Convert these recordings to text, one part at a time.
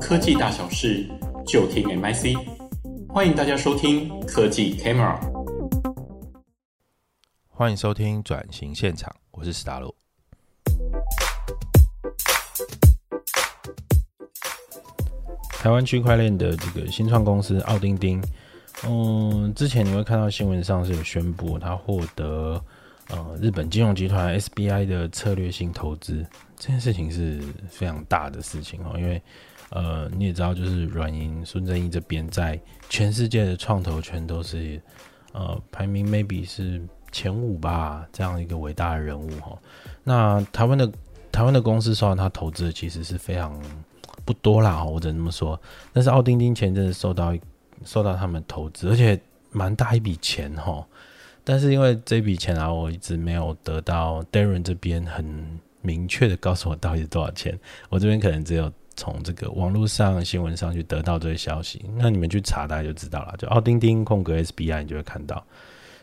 科技大小事就听 MIC，欢迎大家收听科技 Camera。欢迎收听转型现场，我是史达洛。台湾区块链的这个新创公司奥丁丁，嗯，之前你会看到新闻上是有宣布，他获得呃日本金融集团 SBI 的策略性投资，这件事情是非常大的事情哦，因为呃你也知道，就是软银孙正义这边在全世界的创投圈都是呃排名 maybe 是前五吧，这样一个伟大的人物哈。那台湾的台湾的公司受到他投资的其实是非常。不多啦，我只能这么说。但是奥丁丁前阵子受到受到他们投资，而且蛮大一笔钱哈。但是因为这笔钱啊，我一直没有得到 Darren 这边很明确的告诉我到底是多少钱。我这边可能只有从这个网络上新闻上去得到这些消息。那你们去查大家就知道了，就奥丁丁空格 SBI 你就会看到。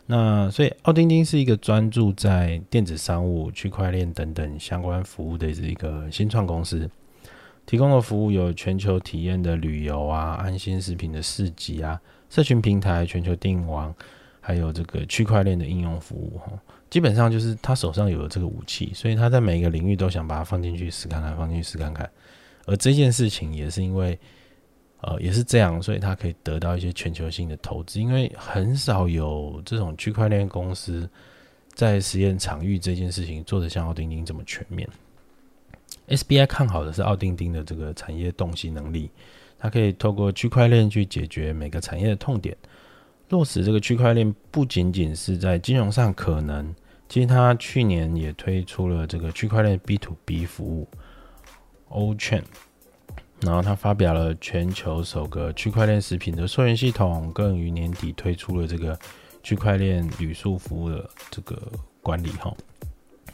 那所以奥丁丁是一个专注在电子商务、区块链等等相关服务的一个新创公司。提供的服务有全球体验的旅游啊、安心食品的市集啊、社群平台、全球电影网，还有这个区块链的应用服务。基本上就是他手上有了这个武器，所以他在每一个领域都想把它放进去试看看，放进去试看看。而这件事情也是因为，呃，也是这样，所以他可以得到一些全球性的投资，因为很少有这种区块链公司在实验场域这件事情做得像奥丁丁这么全面。SBI 看好的是奥丁丁的这个产业洞悉能力，它可以透过区块链去解决每个产业的痛点，落实这个区块链不仅仅是在金融上可能，其实它去年也推出了这个区块链 B to B 服务 O-Chain，然后它发表了全球首个区块链食品的溯源系统，更于年底推出了这个区块链旅宿服务的这个管理哈。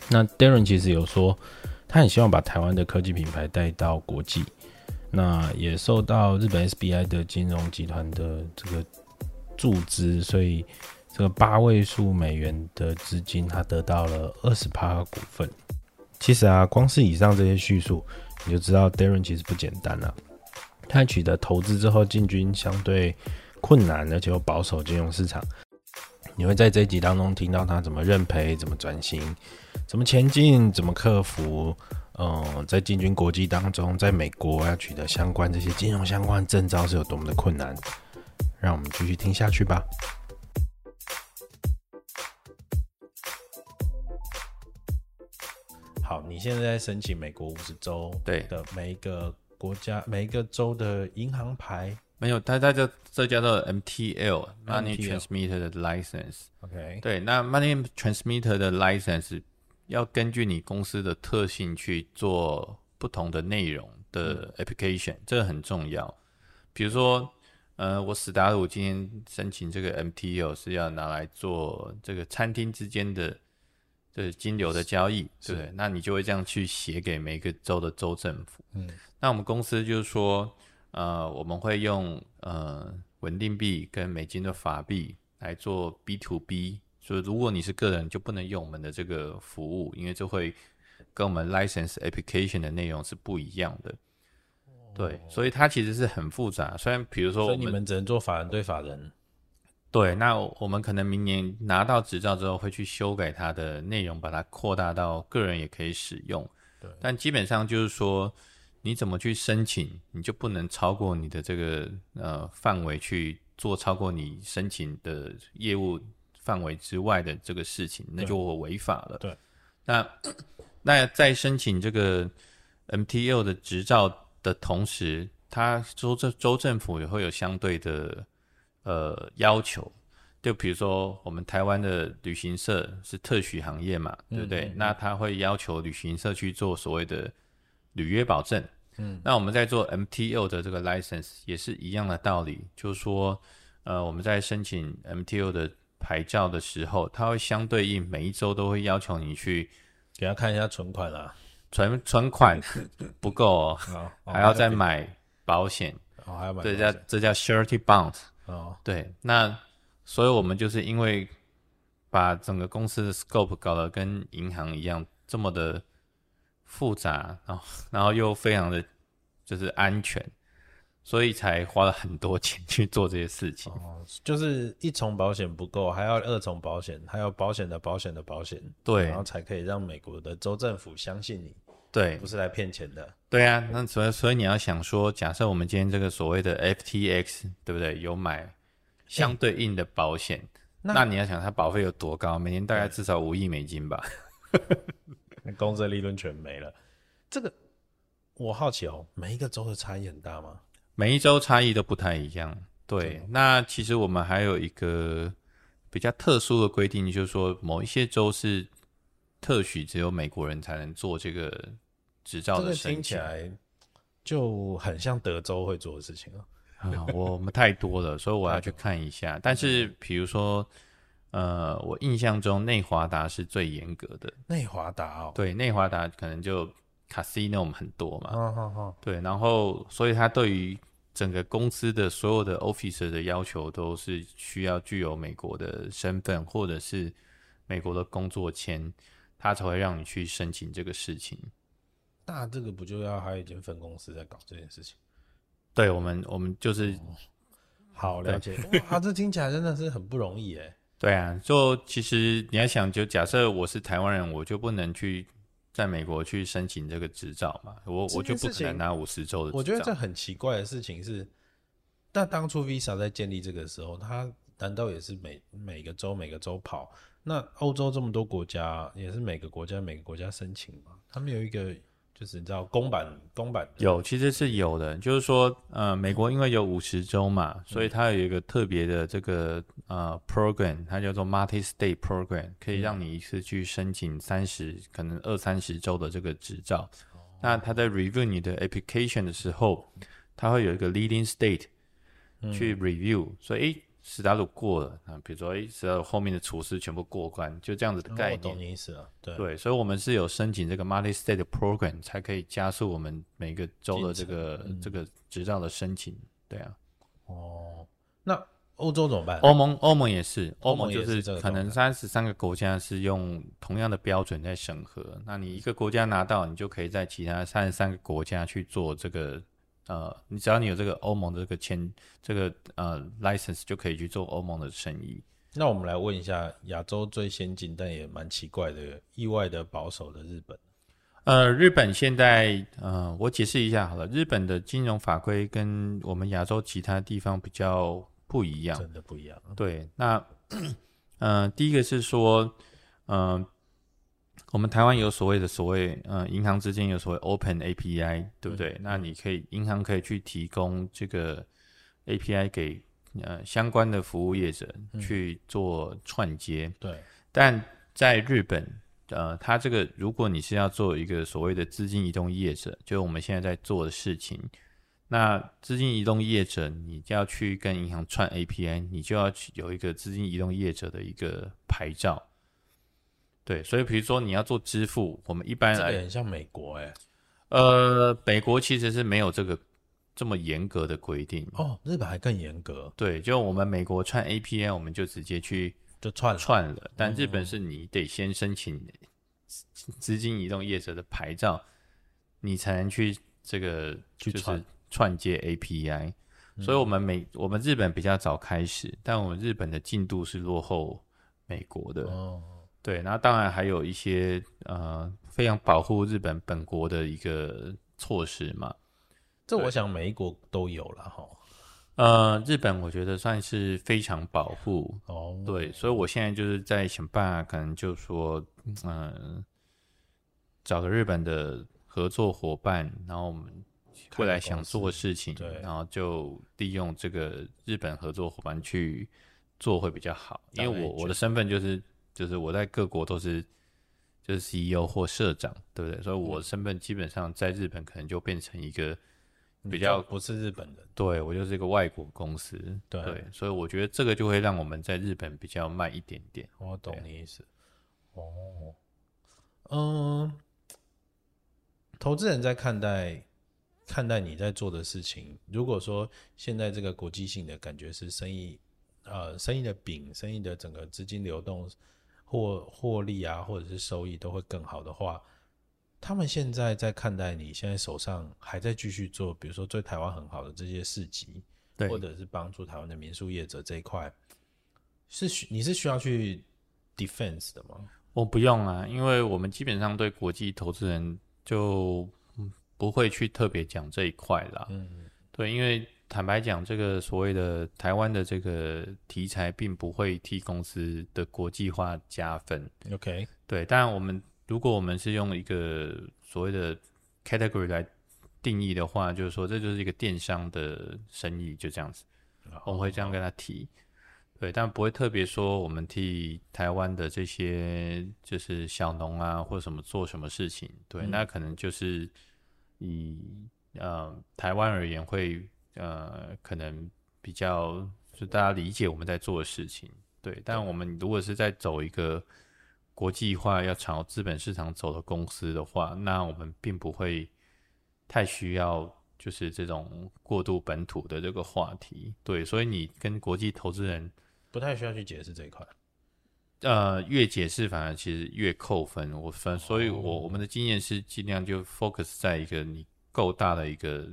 那 Darren 其实有说。他很希望把台湾的科技品牌带到国际，那也受到日本 SBI 的金融集团的这个注资，所以这个八位数美元的资金，他得到了二十趴股份。其实啊，光是以上这些叙述，你就知道 Darren 其实不简单了。他取得投资之后进军相对困难而且又保守金融市场，你会在这集当中听到他怎么认赔、怎么转型。怎么前进？怎么克服？嗯、在进军国际当中，在美国要取得相关这些金融相关证照是有多么的困难？让我们继续听下去吧。好，你现在在申请美国五十州对的每一个国家每一个州的银行牌？没有，它它这这叫做 MTL，Money Transmitter 的 License。OK，对，那 Money Transmitter 的 License。要根据你公司的特性去做不同的内容的 application，嗯，这个很重要。比如说，呃，我史达鲁今天申请这个 MTO 是要拿来做这个餐厅之间的这个金流的交易，对不对？那你就会这样去写给每个州的州政府。嗯，那我们公司就是说，呃，我们会用呃稳定币跟美金的法币来做 B to B。所以，如果你是个人，就不能用我们的这个服务，因为这会跟我们 license application 的内容是不一样的。对，所以它其实是很复杂。虽然比如说，你们只能做法人对法人。对，那我们可能明年拿到执照之后，会去修改它的内容，把它扩大到个人也可以使用。对，但基本上就是说，你怎么去申请，你就不能超过你的这个呃范围去做超过你申请的业务。范围之外的这个事情，那就违法了。对，那 那在申请这个 MTL 的执照的同时，他州政州政府也会有相对的呃要求。就比如说，我们台湾的旅行社是特许行业嘛，对不对？嗯嗯嗯，那他会要求旅行社去做所谓的履约保证。嗯，那我们在做 MTO 的这个 license 也是一样的道理，就是说，呃，我们在申请 MTO 的。牌照的时候，它会相对应每一周都会要求你去给他看一下存款啦，存存款不够哦，哦，还要再买保险，哦，还要买，这叫这叫 surety bond 哦，对，那所以我们就是因为把整个公司的 scope 搞得跟银行一样这么的复杂，然后然后又非常的就是安全，所以才花了很多钱去做这些事情。哦，就是一重保险不够，还要二重保险，还有保险的保险的保险，对，然后才可以让美国的州政府相信你，对，不是来骗钱的。对啊，那所以所以你要想说，假设我们今天这个所谓的 FTX，对不对？有买相对应的保险，那，那你要想它保费有多高？每年大概至少五亿美金吧。那公司的利润全没了。这个我好奇哦，每一个州的差异很大吗？每一州差异都不太一样。对，那其实我们还有一个比较特殊的规定，就是说某一些州是特许只有美国人才能做这个执照的申请。这个听起来就很像德州会做的事情啊。啊，我们太多了，所以我要去看一下。但是比如说。呃，我印象中内华达是最严格的。内华达哦，对，内华达可能就 casino 很多嘛。哦哦哦。对，然后所以他对于整个公司的所有的 officer 的要求都是需要具有美国的身份或者是美国的工作签，他才会让你去申请这个事情。那这个不就要还有一间分公司在搞这件事情？对，我们我们就是、哦、好了解。哇，这听起来真的是很不容易哎。对啊，就其实你要想，就假设我是台湾人，我就不能去在美国去申请这个执照嘛，我我就不可能拿五十周的执照。我觉得这很奇怪的事情是，那当初 Visa 在建立这个的时候，它难道也是每每个州每个州跑？那欧洲这么多国家，也是每个国家每个国家申请吗？他们有一个。就是你知道公版公版有，其实是有的。就是说，呃，美国因为有五十州嘛，所以它有一个特别的这个呃 program，它叫做 multi-state program，可以让你一次去申请三十可能二三十州的这个执照。那它在 review 你的 application 的时候，它会有一个 leading state 去 review，所以。史达鲁过了啊，比如说，哎，史达鲁后面的厨师全部过关，就这样子的概念。我懂你意思了，对对，所以我们是有申请这个 multi-state program，才可以加速我们每个州的这个、嗯、这个执照的申请。对啊。哦，那欧洲怎么办？欧盟欧盟也是，欧盟就是可能三十三个国家是用同样的标准在审核，那你一个国家拿到，你就可以在其他三十三个国家去做这个。呃，你只要你有这个欧盟的这个签，这个呃 license 就可以去做欧盟的生意。那我们来问一下，亚洲最先进但也蛮奇怪的、意外的保守的日本。呃，日本现在，呃，我解释一下好了，日本的金融法规跟我们亚洲其他地方比较不一样，真的不一样。对，那，呃，第一个是说，呃。我们台湾有所谓的所谓，呃，银行之间有所谓 Open API，对不对？嗯、那你可以，银行可以去提供这个 API 给呃相关的服务业者去做串接。嗯、对。但在日本，呃，它这个如果你是要做一个所谓的资金移动业者，就是我们现在在做的事情，那资金移动业者，你就要去跟银行串 API，你就要去有一个资金移动业者的一个牌照。对，所以比如说你要做支付，我们一般来，这个很像美国哎，呃，美国其实是没有这个这么严格的规定哦，日本还更严格。对，就我们美国串 API，我们就直接去就串串了，但日本是你得先申请资金移动业者的牌照，你才能去这个去串串接 API。所以我们美我们日本比较早开始，但我们日本的进度是落后美国的。哦。对，那当然还有一些呃非常保护日本本国的一个措施嘛。这我想每一国都有了哈。呃，日本我觉得算是非常保护哦。对，所以我现在就是在想办法，可能就说嗯、呃，找个日本的合作伙伴，然后我们未来想做事情，对，然后就利用这个日本合作伙伴去做会比较好，因为我我的身份就是。就是我在各国都是就是 CEO 或社长，对不对？所以我身份基本上在日本可能就变成一个比较不是日本人，对，我就是一个外国公司，对，对，所以我觉得这个就会让我们在日本比较慢一点点。我懂你意思。哦，嗯，投资人在看待看待你在做的事情，如果说现在这个国际性的感觉是生意，呃，生意的饼，生意的整个资金流动。获获利啊，或者是收益都会更好的话，他们现在在看待你现在手上还在继续做，比如说对台湾很好的这些市集，对，或者是帮助台湾的民宿业者这一块，是需你是需要去 defense 的吗？我不用啊，因为我们基本上对国际投资人就不会去特别讲这一块啦。嗯，对，因为坦白讲，这个所谓的台湾的这个题材，并不会替公司的国际化加分。OK，对，当然我们如果我们是用一个所谓的 category 来定义的话，就是说这就是一个电商的生意，就这样子，我们会这样跟他提。对，但不会特别说我们替台湾的这些就是小农啊，或什么做什么事情。对，嗯、那可能就是以呃台湾而言会呃可能比较就大家理解我们在做的事情。对，但我们如果是在走一个国际化要朝资本市场走的公司的话，那我们并不会太需要就是这种过度本土的这个话题。对，所以你跟国际投资人。不太需要去解释这一块，呃，越解释反而其实越扣分。我分，所以我我们的经验是尽量就 focus 在一个你够大的一个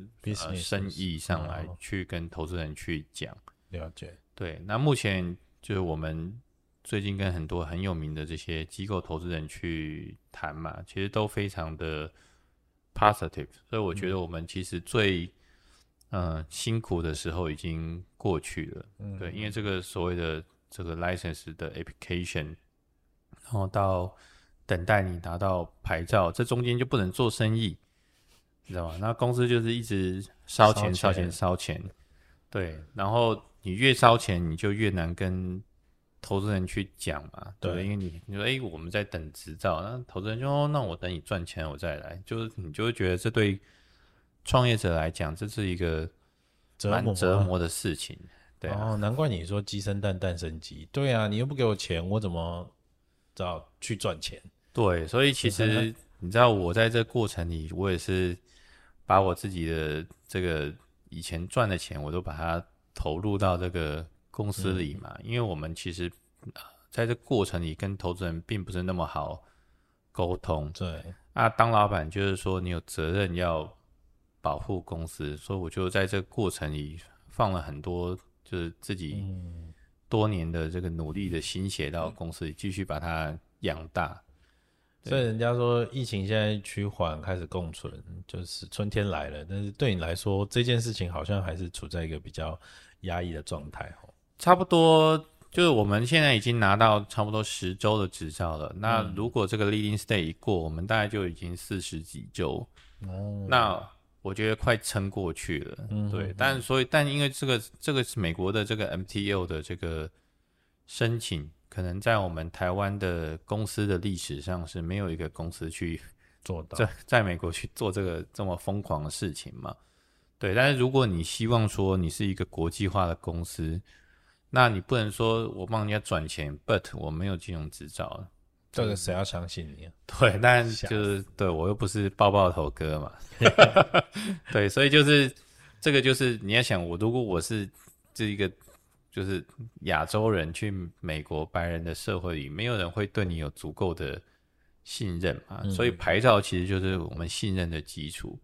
生意上来去跟投资人去讲。了解，对。那目前就是我们最近跟很多很有名的这些机构投资人去谈嘛，其实都非常的 positive。所以我觉得我们其实最嗯、呃，辛苦的时候已经过去了，嗯，对，因为这个所谓的这个 license 的 application，然后到等待你拿到牌照，这中间就不能做生意，你知道吗？那公司就是一直烧钱、烧钱、烧钱，对，然后你越烧钱，你就越难跟投资人去讲嘛，对，对，因为你你说，哎，我们在等执照，那投资人就说，那我等你赚钱我再来，就是你就会觉得这对。创业者来讲，这是一个蛮折磨的事情，对啊。哦，难怪你说鸡生蛋，蛋生鸡。对啊，你又不给我钱，我怎么找去赚钱？对，所以其实 你知道，我在这过程里，我也是把我自己的这个以前赚的钱，我都把它投入到这个公司里嘛。嗯。因为我们其实在这过程里跟投资人并不是那么好沟通。对啊，当老板就是说你有责任要。保护公司，所以我就在这个过程里放了很多，就是自己多年的这个努力的心血到公司里，继续把它养大。所以人家说疫情现在趋缓，开始共存，就是春天来了。但是对你来说，这件事情好像还是处在一个比较压抑的状态。差不多就是我们现在已经拿到差不多十周的执照了。那如果这个 leading stage 一过，我们大概就已经四十几周。哦，那。我觉得快撑过去了，嗯、对，但所以但因为这个这个是美国的这个 MTO 的这个申请，可能在我们台湾的公司的历史上是没有一个公司去 做到在在美国去做这个这么疯狂的事情嘛，对。但是如果你希望说你是一个国际化的公司，那你不能说我帮人家转钱，but 我没有金融执照。这个谁要相信你啊？对，但就是对我又不是抱抱头哥嘛，对，所以就是这个就是你要想我，如果我是这一个就是亚洲人去美国白人的社会里，没有人会对你有足够的信任嘛，嗯、所以牌照其实就是我们信任的基础。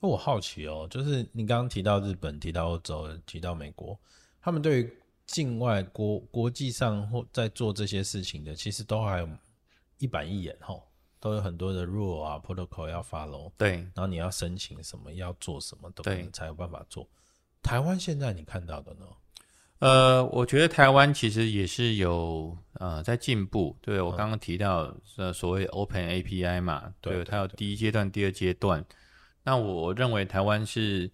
那我好奇哦，就是你刚刚提到日本、提到欧洲、提到美国，他们对于境外国国际上或在做这些事情的，其实都还有。一板一眼吼，都有很多的 rule 啊，protocol 要 follow。对，然后你要申请什么，要做什么，都可能才有办法做。台湾现在你看到的呢？呃，我觉得台湾其实也是有呃在进步。对，我刚刚提到呃所谓 open API 嘛，对，对，它有第一阶段、第二阶段。那我认为台湾是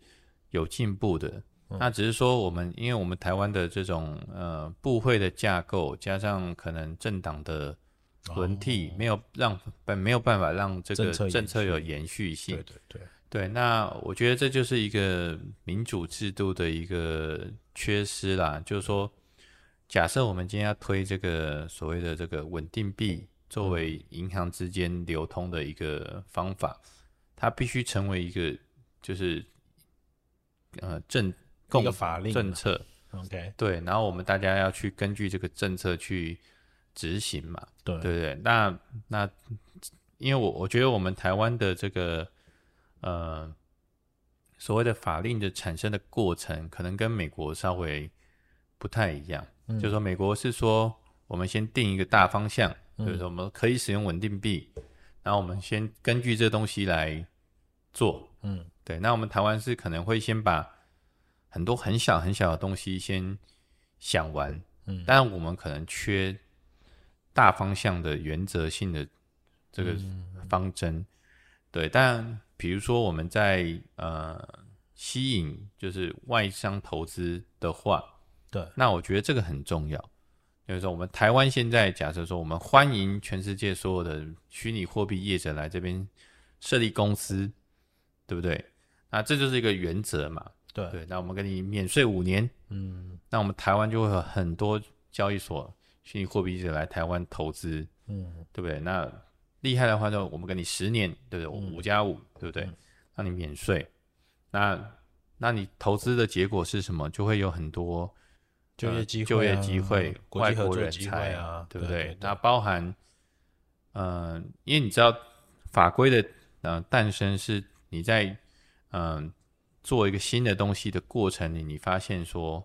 有进步的。嗯。那只是说我们，因为我们台湾的这种呃部会的架构，加上可能政党的。轮替没有让本没有办法让这个政策有延续性。对对对对，那我觉得这就是一个民主制度的一个缺失啦。就是说，假设我们今天要推这个所谓的这个稳定币作为银行之间流通的一个方法，它必须成为一个就是呃政共法令政策。OK，对，然后我们大家要去根据这个政策去。执行嘛，对对对，那那因为我我觉得我们台湾的这个呃所谓的法令的产生的过程，可能跟美国稍微不太一样。嗯，就是说美国是说我们先定一个大方向，嗯，就是说我们可以使用稳定币，然后我们先根据这东西来做。嗯，对。那我们台湾是可能会先把很多很小很小的东西先想完。嗯，但我们可能缺大方向的原则性的这个方针，嗯、对。但比如说我们在呃吸引就是外商投资的话，对，那我觉得这个很重要。就是说，我们台湾现在假设说，我们欢迎全世界所有的虚拟货币业者来这边设立公司，对不对？那这就是一个原则嘛。对对，那我们给你免税五年，嗯，那我们台湾就会有很多交易所虚拟货币业者来台湾投资，嗯，对不对？那厉害的话，就我们给你十年，对不对？五加五，对不对？让你免税，那那你投资的结果是什么？就会有很多就业机会、就业机会、外国人才啊，对不对？那包含，嗯，因为你知道法规的呃诞生是你在嗯。做一个新的东西的过程里，你发现说，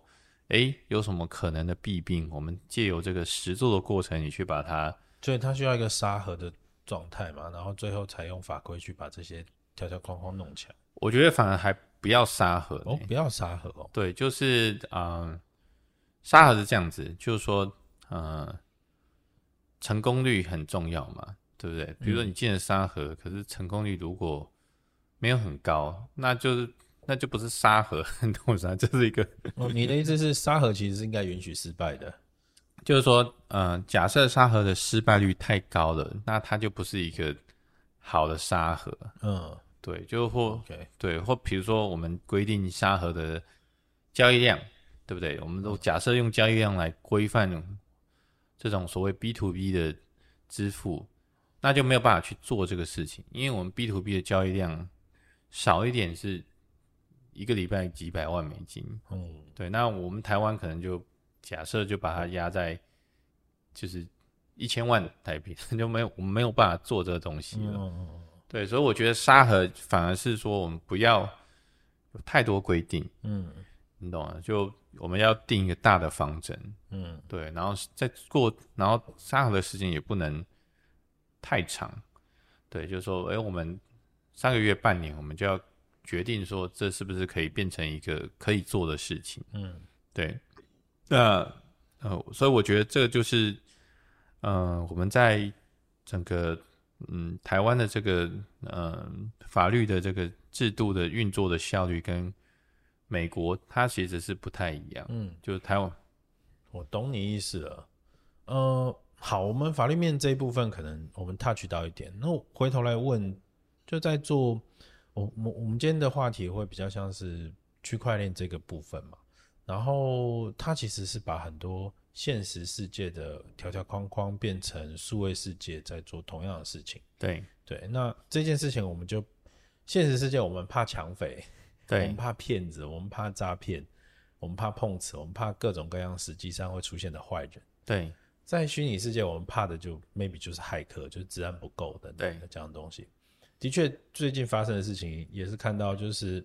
哎，有什么可能的弊病？我们借由这个实做的过程，你去把它，所以它需要一个沙盒的状态嘛，然后最后才用法规去把这些条条框框弄起来。我觉得反而还不要沙盒哦，不要沙盒哦。对，就是啊、呃，沙盒是这样子，就是说，呃，成功率很重要嘛，对不对？比如说你进了沙盒，嗯、可是成功率如果没有很高，那就是。那就不是沙盒，很懂啥？这是一个。哦，你的意思是沙盒其实是应该允许失败的，就是说，嗯、呃，假设沙盒的失败率太高了，那它就不是一个好的沙盒。嗯，对，就或.对，或比如说我们规定沙盒的交易量，对不对？我们都假设用交易量来规范这种所谓 B to B 的支付，那就没有办法去做这个事情，因为我们 B to B 的交易量少一点是。一个礼拜几百万美金，嗯，对，那我们台湾可能就假设就把它压在就是一千万台币，就没有我们没有办法做这个东西了，嗯，对，所以我觉得沙盒反而是说我们不要有太多规定，嗯，你懂吗？就我们要定一个大的方针，嗯，对，然后再过，然后沙盒的时间也不能太长，对，就是说，哎，我们三个月、半年，我们就要。决定说这是不是可以变成一个可以做的事情？嗯，对。那呃，所以我觉得这个就是，呃，我们在整个嗯台湾的这个呃法律的这个制度的运作的效率跟美国它其实是不太一样。嗯，就是台湾，我懂你意思了。呃，好，我们法律面这一部分可能我们 touch 到一点，那我回头来问，就在做。我我我们今天的话题会比较像是区块链这个部分嘛，然后它其实是把很多现实世界的条条框框变成数位世界在做同样的事情。对对，那这件事情我们就现实世界我们怕抢匪，对，我们怕骗子，我们怕诈骗，我们怕碰瓷，我们怕各种各样实际上会出现的坏人。对，在虚拟世界我们怕的就 maybe 就是骇客，就是治安不够等等的这样的东西。的确，最近发生的事情也是看到，就是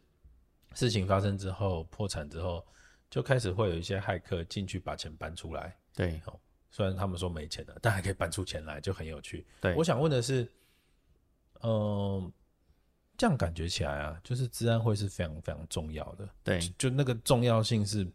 事情发生之后破产之后，就开始会有一些骇客进去把钱搬出来。对，哦，虽然他们说没钱了，但还可以搬出钱来，就很有趣。对，我想问的是，嗯、呃，这样感觉起来啊，就是治安会是非常非常重要的。对，就，就那个重要性是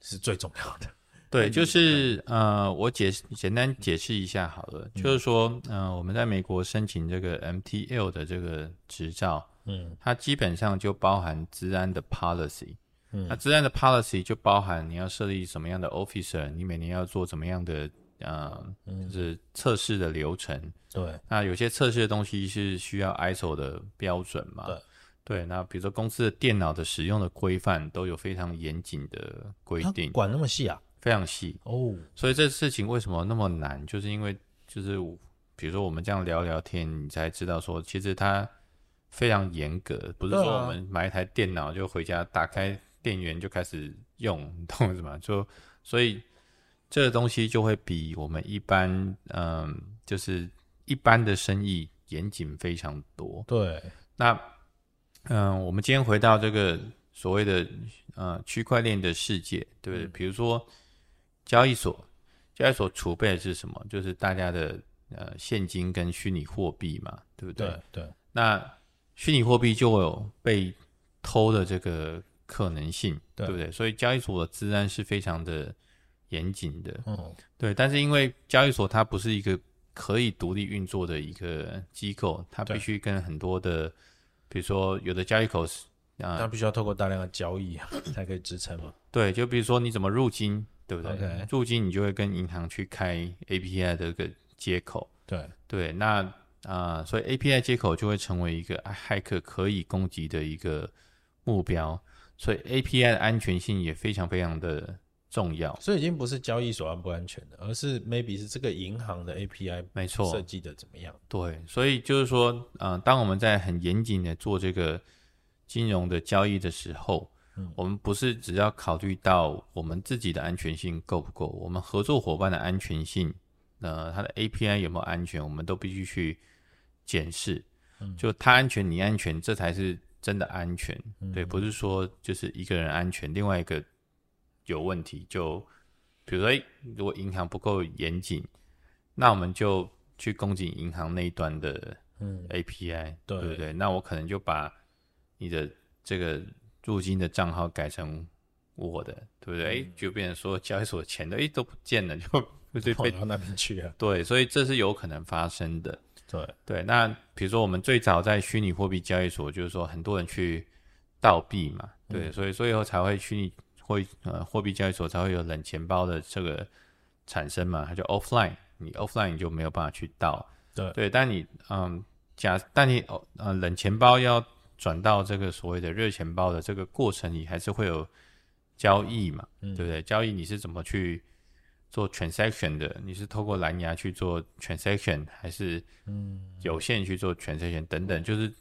是最重要的。对，就是呃，我解简单解释一下好了，嗯、就是说，呃，我们在美国申请这个 MTL 的这个执照，嗯，它基本上就包含治安的 policy，嗯，那资安的 policy 就包含你要设立什么样的 officer，你每年要做怎么样的呃，就是测试的流程，对、嗯，那有些测试的东西是需要 ISO 的标准嘛，对，对，那比如说公司的电脑的使用的规范都有非常严谨的规定，管那么细啊？非常细哦，所以这事情为什么那么难？就是因为就是比如说我们这样聊聊天，你才知道说其实它非常严格，不是说我们买一台电脑就回家打开电源就开始用，你懂我意思吗？就所以这个东西就会比我们一般嗯，就是一般的生意严谨非常多。对，那嗯、呃，我们今天回到这个所谓的呃区块链的世界，对不对？嗯、比如说交易所，交易所储备的是什么？就是大家的呃现金跟虚拟货币嘛，对不对？对。对那虚拟货币就有被偷的这个可能性，对，对不对？所以交易所的治安是非常的严谨的，嗯，对。但是因为交易所它不是一个可以独立运作的一个机构，它必须跟很多的，比如说有的交易口是啊，它必须要透过大量的交易才可以支撑嘛。对，就比如说你怎么入金，对不对.入金你就会跟银行去开 API 的一个接口，对对，那。啊、呃，所以 API 接口就会成为一个骇客可以攻击的一个目标，所以 API 的安全性也非常非常的重要。所以已经不是交易所安不安全的，而是 maybe 是这个银行的 API 没错设计的怎么样？对，所以就是说，嗯、呃，当我们在很严谨的做这个金融的交易的时候，嗯，我们不是只要考虑到我们自己的安全性够不够，我们合作伙伴的安全性，呃，它的 API 有没有安全，我们都必须去。检视，就他安全，你安全，这才是真的安全。嗯、对，不是说就是一个人安全，另外一个有问题。就比如说，欸、如果银行不够严谨，那我们就去攻击银行那一端的 API，、嗯、对不对？那我可能就把你的这个入金的账号改成我的，对不对？哎、嗯欸，就变成说交易所的钱都哎、欸、都不见了，就 就被跑到那边去了。对，所以这是有可能发生的。对对，那比如说我们最早在虚拟货币交易所，就是说很多人去盗币嘛，对，嗯、所以所以才会虚拟货呃货币交易所才会有冷钱包的这个产生嘛，它就 offline，你 offline 你就没有办法去盗，对对，但你嗯假但你哦呃冷钱包要转到这个所谓的热钱包的这个过程你，还是会有交易嘛，嗯、对不对？交易你是怎么去？做 transaction 的，你是透过蓝牙去做 transaction，还是嗯有线去做 transaction 等等，就是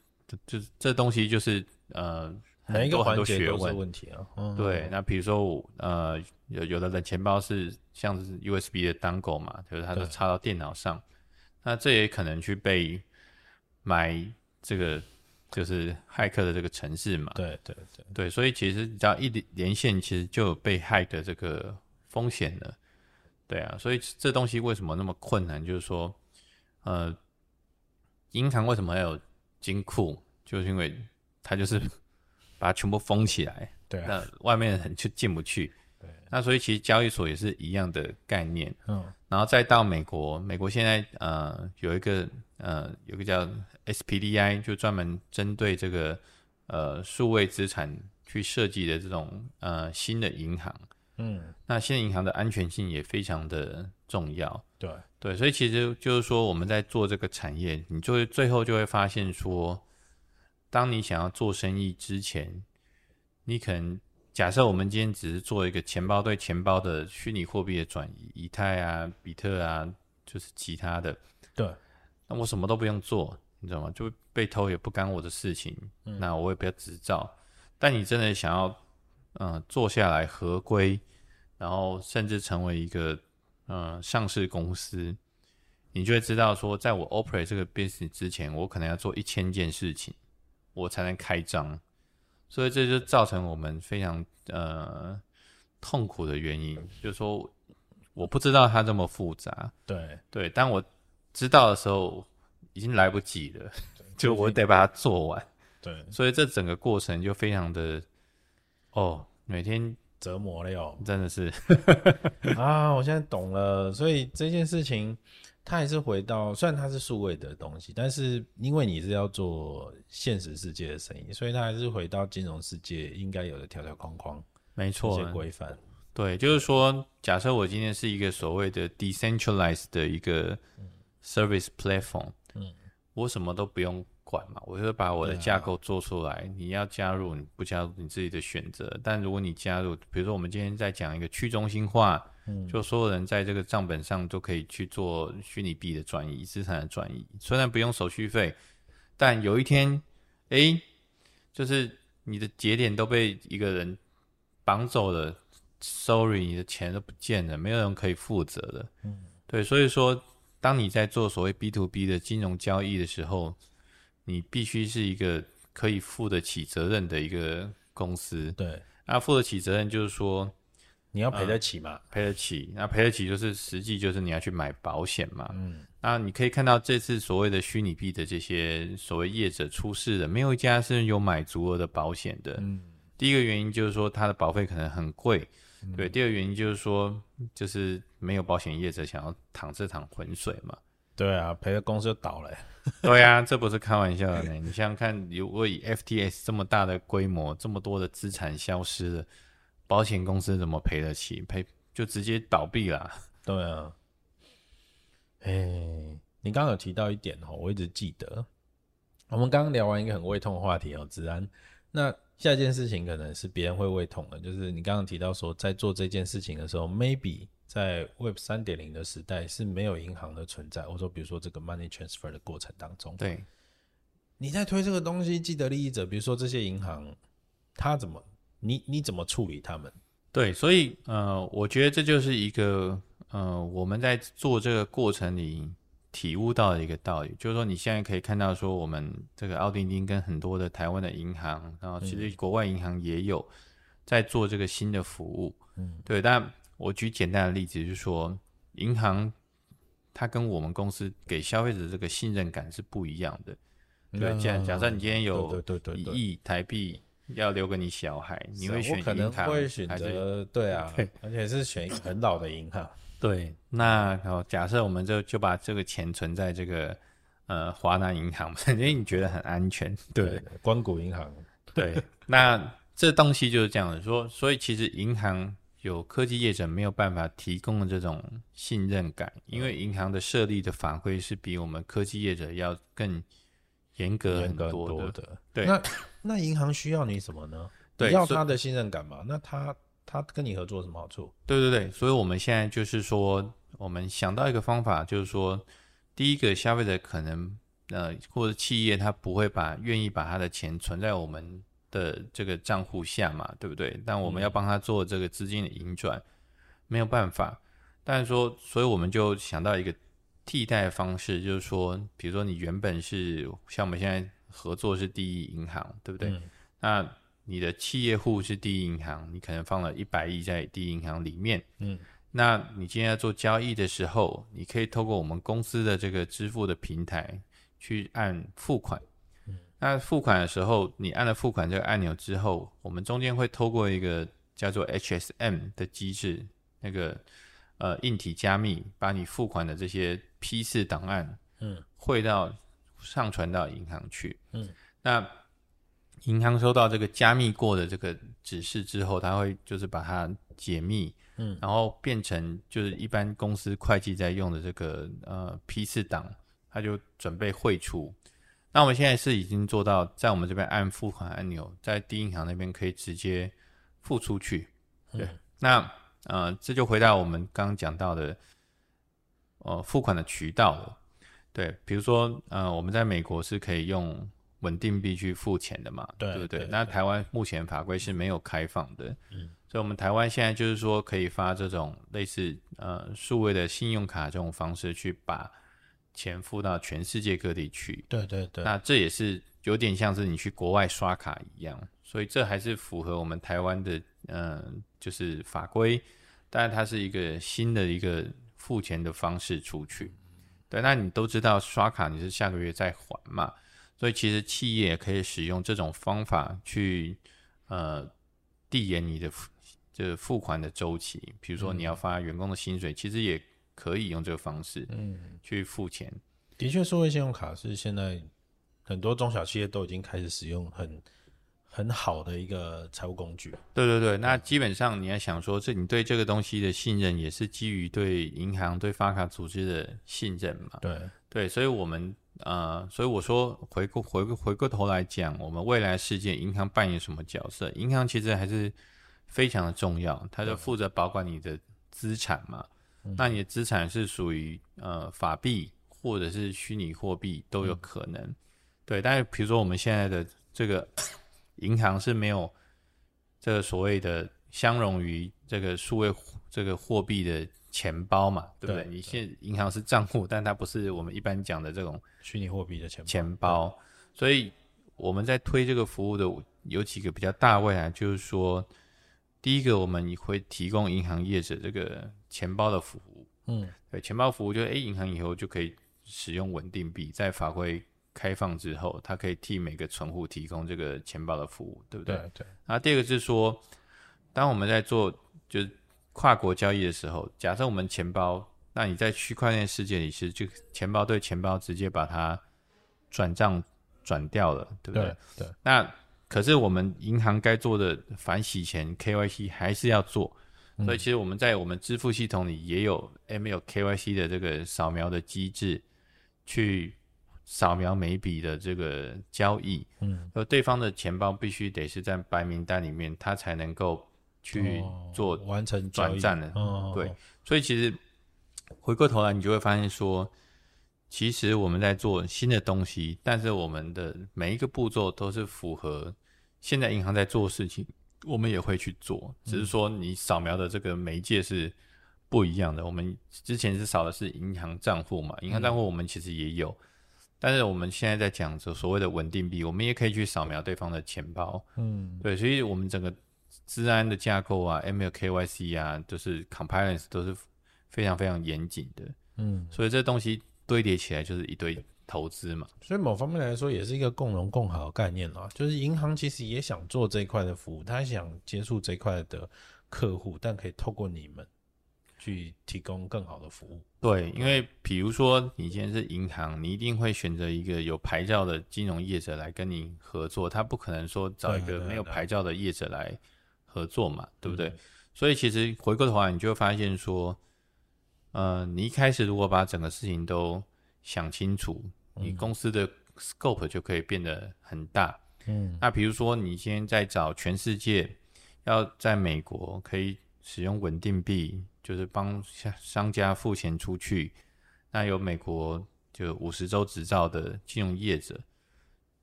就这东西就是呃很多很多学问问题啊。对，那比如说呃有有的冷钱包是像是 USB 的 dongle 嘛，就是它是插到电脑上，那这也可能去被买这个就是骇客的这个城市嘛。对对对对，所以其实只要一连线，其实就有被害的这个风险了。对啊，所以这东西为什么那么困难？就是说，呃，银行为什么要有金库？就是因为它就是 把它全部封起来，对啊，那外面的人就进不去。对，那所以其实交易所也是一样的概念。嗯，然后再到美国，美国现在呃有一个呃有个叫 SPDI，就专门针对这个呃数位资产去设计的这种呃新的银行。嗯，那现在银行的安全性也非常的重要。对对，所以其实就是说，我们在做这个产业，你就会最后就会发现说，当你想要做生意之前，你可能假设我们今天只是做一个钱包对钱包的虚拟货币的转移，以太啊、比特啊，就是其他的。对，那我什么都不用做，你知道吗？就被偷也不干我的事情。嗯，那我也不要执照。但你真的想要。嗯，做下来合规，然后甚至成为一个嗯上市公司，你就会知道说，在我 operate 这个 business 之前，我可能要做一千件事情，我才能开张，所以这就造成我们非常呃痛苦的原因，就是说我不知道它这么复杂，对。对，当我知道的时候，已经来不及了，就我得把它做完，对，所以这整个过程就非常的。哦，每天折磨了哟，真的是 啊！我现在懂了，所以这件事情它还是回到，虽然它是数位的东西，但是因为你是要做现实世界的生意，所以它还是回到金融世界应该有的条条框框，没错，一些规范。对，就是说，假设我今天是一个所谓的 decentralized 的一个 service platform，嗯，我什么都不用。管嘛，我就把我的架构做出来。啊、你要加入，你不加入你自己的选择。但如果你加入，比如说我们今天在讲一个去中心化，嗯，就所有人在这个账本上都可以去做虚拟币的转移、资产的转移，虽然不用手续费，但有一天，哎、欸，就是你的节点都被一个人绑走了，sorry，你的钱都不见了，没有人可以负责的。嗯，对，所以说当你在做所谓 B to B 的金融交易的时候，你必须是一个可以负得起责任的一个公司。对，那负得起责任就是说。你要赔得起吗？赔、呃、得起，那赔得起就是实际就是你要去买保险嘛。嗯，那你可以看到这次所谓的虚拟币的这些所谓业者出事的，没有一家是有买足额的保险的。嗯，第一个原因就是说它的保费可能很贵，嗯、对。第二个原因就是说，就是没有保险业者想要淌这趟浑水嘛。对啊，赔了公司就倒了。对啊，这不是开玩笑的呢。你想想看，如果以 FTS 这么大的规模，这么多的资产消失了。保险公司怎么赔得起？赔就直接倒闭了。对啊，哎，你刚刚有提到一点哦，我一直记得。我们刚刚聊完一个很胃痛的话题哦，子安。那下一件事情可能是别人会胃痛的，就是你刚刚提到说，在做这件事情的时候，maybe 在 Web 三点零的时代是没有银行的存在。我说，比如说这个 money transfer 的过程当中，对，你在推这个东西，既得利益者，比如说这些银行，他怎么？你你怎么处理他们？对，所以呃，我觉得这就是一个呃，我们在做这个过程里体悟到的一个道理，就是说你现在可以看到说，我们这个奥丁丁跟很多的台湾的银行，然后其实国外银行也有在做这个新的服务，嗯，对。但我举简单的例子，就是说银行它跟我们公司给消费者这个信任感是不一样的。对，假假设你今天有一亿台币。要留给你小孩，你会选银行？会选择对啊，而且是选一个很老的银行。对，那好，假设我们就就把这个钱存在这个呃华南银行，因为你觉得很安全。对，光谷银行。对，那这东西就是这样的说，所以其实银行有科技业者没有办法提供的这种信任感，因为银行的设立的法规是比我们科技业者要更。严格很多的，对。那那银行需要你什么呢？对，要他的信任感嘛？那他他跟你合作有什么好处？对对对，所以我们现在就是说，我们想到一个方法，就是说，第一个消费者可能呃或者企业他不会把愿意把他的钱存在我们的这个账户下嘛，对不对？但我们要帮他做这个资金的移转，嗯，没有办法。但是说，所以我们就想到一个。替代方式就是说，比如说你原本是像我们现在合作是第一银行，对不对？嗯。那你的企业户是第一银行，你可能放了一百亿在第一银行里面。嗯。那你今天要做交易的时候，你可以透过我们公司的这个支付的平台去按付款。嗯。那付款的时候，你按了付款这个按钮之后，我们中间会透过一个叫做 HSM 的机制，那个呃硬体加密，把你付款的这些。批次档案，嗯，汇到上传到银行去，嗯，那银行收到这个加密过的这个指示之后，他会就是把它解密，嗯，然后变成就是一般公司会计在用的这个呃批次档，他就准备汇出。那我们现在是已经做到，在我们这边按付款按钮，在第一银行那边可以直接付出去，对，嗯、那呃这就回到我们刚刚讲到的。呃，付款的渠道了，对，比如说，呃，我们在美国是可以用稳定币去付钱的嘛，对，对不对？对，那台湾目前法规是没有开放的，嗯，所以我们台湾现在就是说可以发这种类似呃数位的信用卡这种方式去把钱付到全世界各地去，对对对，那这也是有点像是你去国外刷卡一样，所以这还是符合我们台湾的嗯、呃，就是法规，但是它是一个新的一个。付钱的方式出去，对，那你都知道刷卡你是下个月再还嘛，所以其实企业可以使用这种方法去呃递延你的付这个付款的周期，比如说你要发员工的薪水，嗯，其实也可以用这个方式嗯去付钱。嗯，的确，数位信用卡是现在很多中小企业都已经开始使用很。很好的一个财务工具。对对对，那基本上你要想说，这你对这个东西的信任，也是基于对银行、对发卡组织的信任嘛？对对，所以我们呃，所以我说回过回过回过头来讲，我们未来世界银行扮演什么角色？银行其实还是非常的重要，它就负责保管你的资产嘛。那你的资产是属于呃法币或者是虚拟货币都有可能。嗯、对，但是比如说我们现在的这个。银行是没有这个所谓的相容于这个数位这个货币的钱包嘛，对不对？对你现银行是账户，但它不是我们一般讲的这种虚拟货币的钱钱包。所以我们在推这个服务的有几个比较大未来，就是说，第一个我们会提供银行业者这个钱包的服务。嗯，对，钱包服务就是，哎，银行以后就可以使用稳定币，在法规开放之后，它可以替每个存户提供这个钱包的服务，对不对？对对。然后第二个是说，当我们在做就是跨国交易的时候，假设我们钱包，那你在区块链世界里是就钱包对钱包直接把它转账转掉了，对不对？对。对那可是我们银行该做的反洗钱 KYC 还是要做。所以其实我们在我们支付系统里也有 AML KYC 的这个扫描的机制，去扫描每一笔的这个交易，嗯，而对方的钱包必须得是在白名单里面，他才能够去做完成转账的，对。所以其实回过头来，你就会发现说，其实我们在做新的东西，但是我们的每一个步骤都是符合现在银行在做事情。我们也会去做，只是说你扫描的这个媒介是不一样的。我们之前是扫的是银行账户嘛，银行账户我们其实也有，但是我们现在在讲着所谓的稳定币，我们也可以去扫描对方的钱包。嗯，对，所以我们整个治安的架构啊，AML KYC 啊，就是 compliance 都是非常非常严谨的。嗯，所以这东西堆叠起来就是一堆。投资嘛，所以某方面来说也是一个共荣共好的概念啦。就是银行其实也想做这一块的服务，他想接触这一块的客户，但可以透过你们去提供更好的服务。对，因为比如说你今天是银行，你一定会选择一个有牌照的金融业者来跟你合作，他不可能说找一个没有牌照的业者来合作嘛，对，不对？所以其实回过头来，你就会发现说，呃，你一开始如果把整个事情都想清楚，你公司的 scope 就可以变得很大。嗯，那比如说你今天在找全世界要在美国可以使用稳定币，就是帮商商家付钱出去，那有美国就五十州执照的金融业者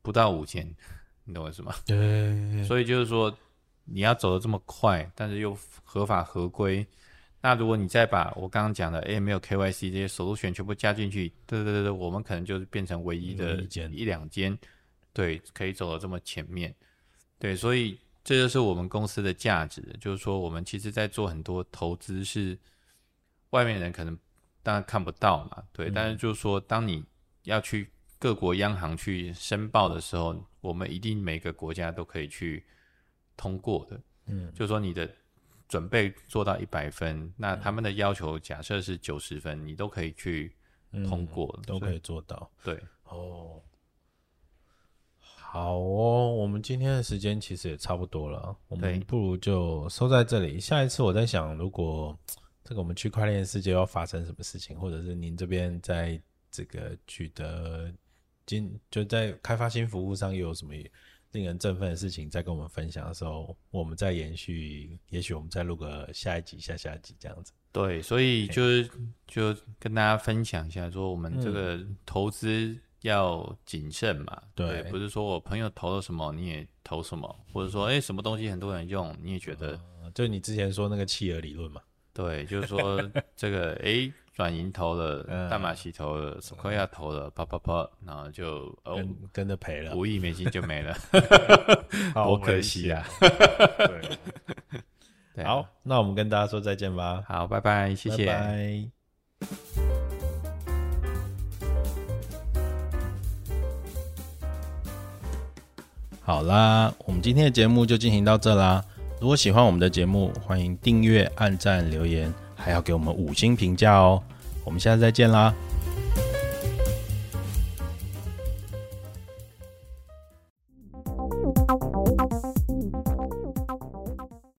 不到五千，你懂我意思吗？对。所以就是说你要走得这么快，但是又合法合规。那如果你再把我刚刚讲的 AML KYC 这些 solution 全部加进去，对对对对，我们可能就是变成唯一的一两间，对，可以走到这么前面，对，所以这就是我们公司的价值，就是说我们其实在做很多投资是外面人可能当然看不到嘛，对，嗯、但是就是说当你要去各国央行去申报的时候，我们一定每个国家都可以去通过的，嗯，就是说你的。准备做到一百分，那他们的要求假设是九十分，你都可以去通过，嗯，都可以做到。对，哦，好哦，我们今天的时间其实也差不多了，我们不如就收在这里。下一次我在想，如果这个我们区块链世界要发生什么事情，或者是您这边在这个取得金，就在开发新服务上又有什么？令人振奋的事情，在跟我们分享的时候，我们再延续，也许我们再录个下一集、下下集这样子。对，所以就是就跟大家分享一下，说我们这个投资要谨慎嘛、嗯对。对，不是说我朋友投了什么你也投什么，或者说哎、欸、什么东西很多人用你也觉得，嗯、就你之前说那个企鹅理论嘛。对，就是说这个哎。软银投了，大马锡投了，索科亚投了，啪啪啪，然后就哦跟跟着赔了，五亿美金就没了，好可惜啊！对，对，好，那我们跟大家说再见吧。好，拜拜，谢谢。拜拜。好啦，我们今天的节目就进行到这啦。如果喜欢我们的节目，欢迎订阅、按赞、留言。还要给我们五星评价哦！我们下次再见啦。